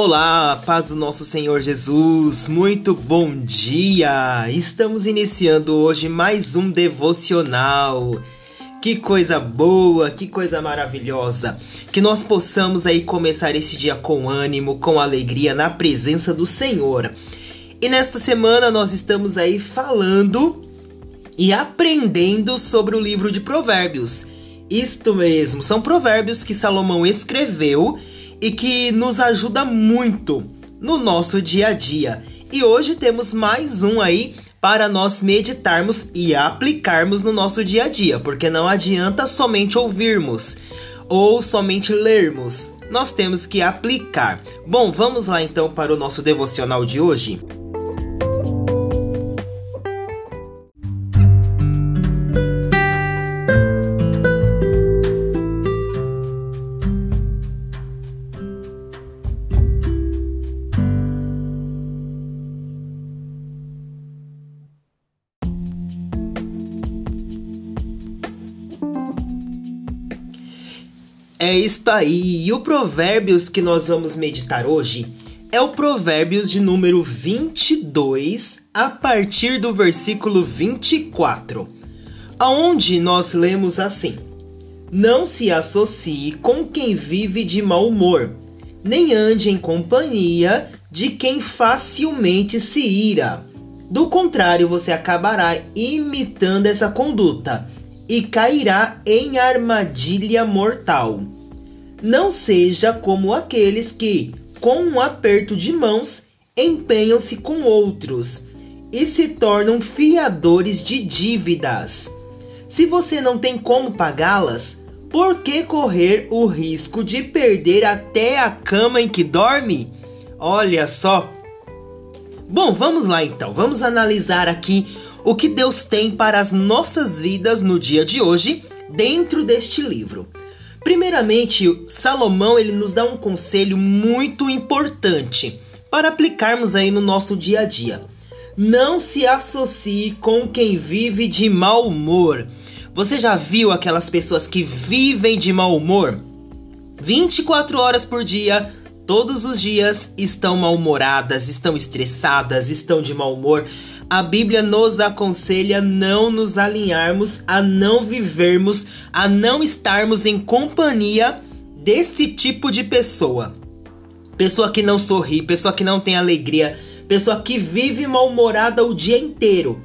Olá, paz do nosso Senhor Jesus, muito bom dia! Estamos iniciando hoje mais um devocional. Que coisa boa, que coisa maravilhosa! Que nós possamos aí começar esse dia com ânimo, com alegria na presença do Senhor. E nesta semana nós estamos aí falando e aprendendo sobre o livro de Provérbios. Isto mesmo, são provérbios que Salomão escreveu e que nos ajuda muito no nosso dia a dia. E hoje temos mais um aí para nós meditarmos e aplicarmos no nosso dia a dia, porque não adianta somente ouvirmos ou somente lermos. Nós temos que aplicar. Bom, vamos lá então para o nosso devocional de hoje. É isso aí. E o Provérbios que nós vamos meditar hoje é o Provérbios de número 22, a partir do versículo 24, aonde nós lemos assim: Não se associe com quem vive de mau humor, nem ande em companhia de quem facilmente se ira. Do contrário, você acabará imitando essa conduta e cairá em armadilha mortal. Não seja como aqueles que, com um aperto de mãos, empenham-se com outros e se tornam fiadores de dívidas. Se você não tem como pagá-las, por que correr o risco de perder até a cama em que dorme? Olha só. Bom, vamos lá então. Vamos analisar aqui o que Deus tem para as nossas vidas no dia de hoje dentro deste livro. Primeiramente, Salomão ele nos dá um conselho muito importante para aplicarmos aí no nosso dia a dia. Não se associe com quem vive de mau humor. Você já viu aquelas pessoas que vivem de mau humor? 24 horas por dia, todos os dias estão mal-humoradas, estão estressadas, estão de mau humor a Bíblia nos aconselha não nos alinharmos, a não vivermos, a não estarmos em companhia desse tipo de pessoa. Pessoa que não sorri, pessoa que não tem alegria, pessoa que vive mal-humorada o dia inteiro.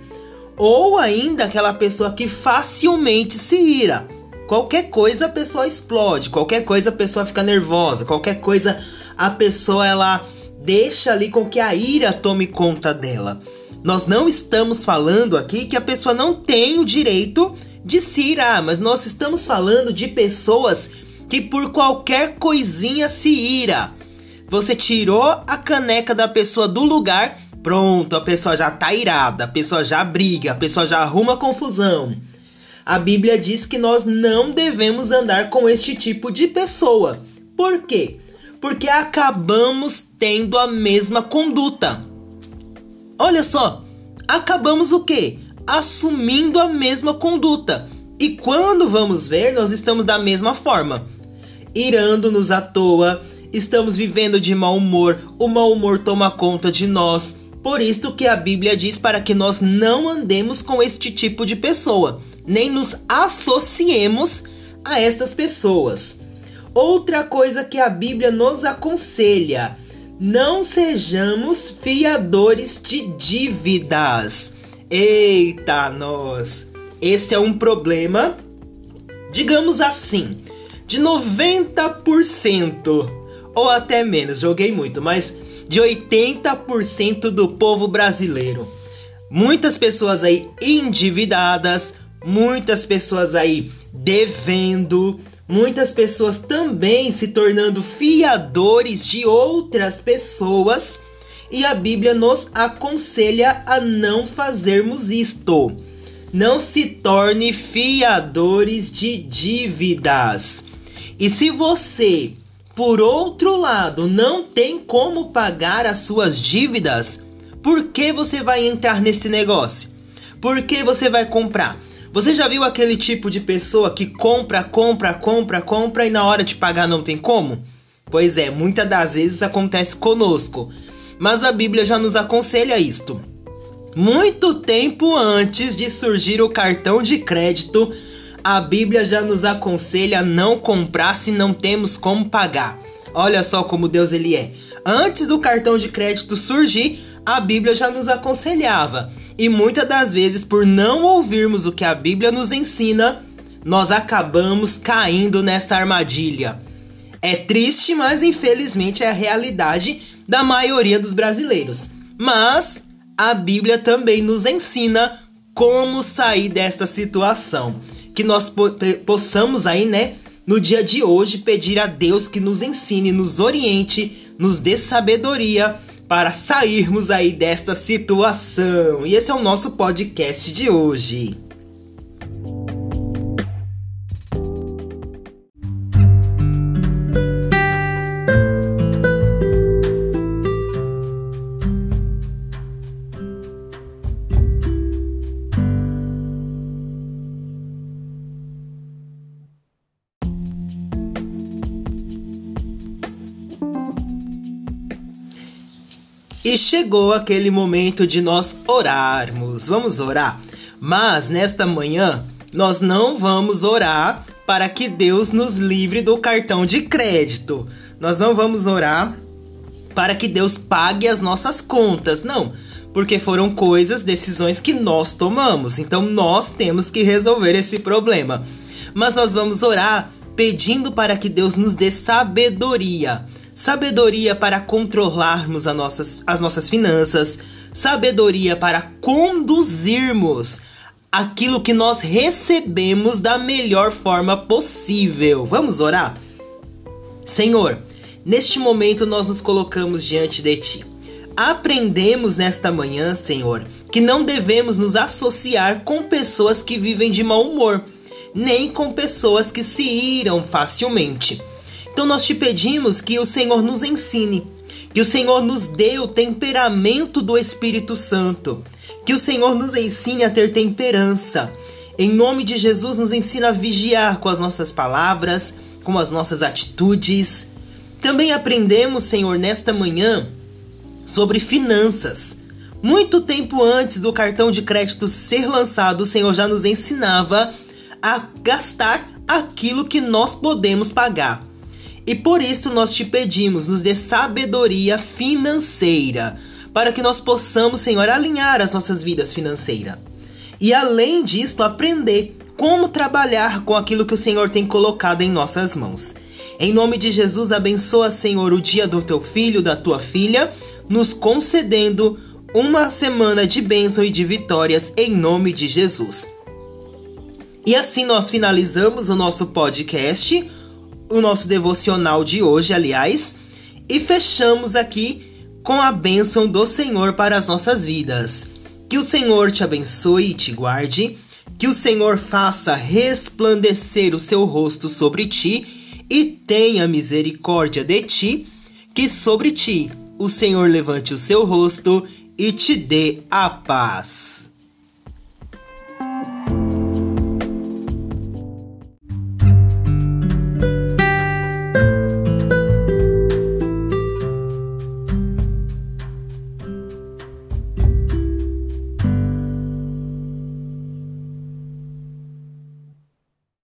Ou ainda aquela pessoa que facilmente se ira. Qualquer coisa a pessoa explode, qualquer coisa a pessoa fica nervosa, qualquer coisa a pessoa ela deixa ali com que a ira tome conta dela. Nós não estamos falando aqui que a pessoa não tem o direito de se irar, mas nós estamos falando de pessoas que por qualquer coisinha se ira. Você tirou a caneca da pessoa do lugar, pronto, a pessoa já tá irada, a pessoa já briga, a pessoa já arruma confusão. A Bíblia diz que nós não devemos andar com este tipo de pessoa. Por quê? Porque acabamos tendo a mesma conduta. Olha só, acabamos o quê? Assumindo a mesma conduta. E quando vamos ver, nós estamos da mesma forma. Irando-nos à toa, estamos vivendo de mau humor, o mau humor toma conta de nós. Por isso que a Bíblia diz para que nós não andemos com este tipo de pessoa, nem nos associemos a estas pessoas. Outra coisa que a Bíblia nos aconselha não sejamos fiadores de dívidas. Eita, nós! Esse é um problema, digamos assim, de 90% ou até menos, joguei muito, mas de 80% do povo brasileiro. Muitas pessoas aí endividadas, muitas pessoas aí devendo, muitas pessoas também se tornando fiadores de outras pessoas, e a Bíblia nos aconselha a não fazermos isto. Não se torne fiadores de dívidas. E se você, por outro lado, não tem como pagar as suas dívidas, por que você vai entrar nesse negócio? Por que você vai comprar? Você já viu aquele tipo de pessoa que compra, compra, compra, compra e na hora de pagar não tem como? Pois é, muitas das vezes acontece conosco. Mas a Bíblia já nos aconselha isto. Muito tempo antes de surgir o cartão de crédito, a Bíblia já nos aconselha não comprar se não temos como pagar. Olha só como Deus ele é. Antes do cartão de crédito surgir, a Bíblia já nos aconselhava. E muitas das vezes, por não ouvirmos o que a Bíblia nos ensina, nós acabamos caindo nessa armadilha. É triste, mas infelizmente é a realidade da maioria dos brasileiros. Mas a Bíblia também nos ensina como sair desta situação. Que nós po possamos aí, né, no dia de hoje, pedir a Deus que nos ensine, nos oriente, nos dê sabedoria para sairmos aí desta situação. E esse é o nosso podcast de hoje. Chegou aquele momento de nós orarmos. Vamos orar. Mas nesta manhã nós não vamos orar para que Deus nos livre do cartão de crédito. Nós não vamos orar para que Deus pague as nossas contas. Não, porque foram coisas, decisões que nós tomamos. Então nós temos que resolver esse problema. Mas nós vamos orar pedindo para que Deus nos dê sabedoria sabedoria para controlarmos as nossas, as nossas finanças, sabedoria para conduzirmos aquilo que nós recebemos da melhor forma possível. Vamos orar? Senhor, neste momento nós nos colocamos diante de Ti. Aprendemos nesta manhã, Senhor, que não devemos nos associar com pessoas que vivem de mau humor, nem com pessoas que se iram facilmente. Então nós te pedimos que o Senhor nos ensine, que o Senhor nos dê o temperamento do Espírito Santo, que o Senhor nos ensine a ter temperança. Em nome de Jesus, nos ensina a vigiar com as nossas palavras, com as nossas atitudes. Também aprendemos, Senhor, nesta manhã sobre finanças. Muito tempo antes do cartão de crédito ser lançado, o Senhor já nos ensinava a gastar aquilo que nós podemos pagar. E por isso nós te pedimos, nos dê sabedoria financeira, para que nós possamos, Senhor, alinhar as nossas vidas financeiras. E além disso, aprender como trabalhar com aquilo que o Senhor tem colocado em nossas mãos. Em nome de Jesus, abençoa, Senhor, o dia do teu filho, da tua filha, nos concedendo uma semana de bênção e de vitórias em nome de Jesus. E assim nós finalizamos o nosso podcast o nosso devocional de hoje, aliás, e fechamos aqui com a bênção do Senhor para as nossas vidas. Que o Senhor te abençoe e te guarde, que o Senhor faça resplandecer o seu rosto sobre ti e tenha misericórdia de ti, que sobre ti o Senhor levante o seu rosto e te dê a paz.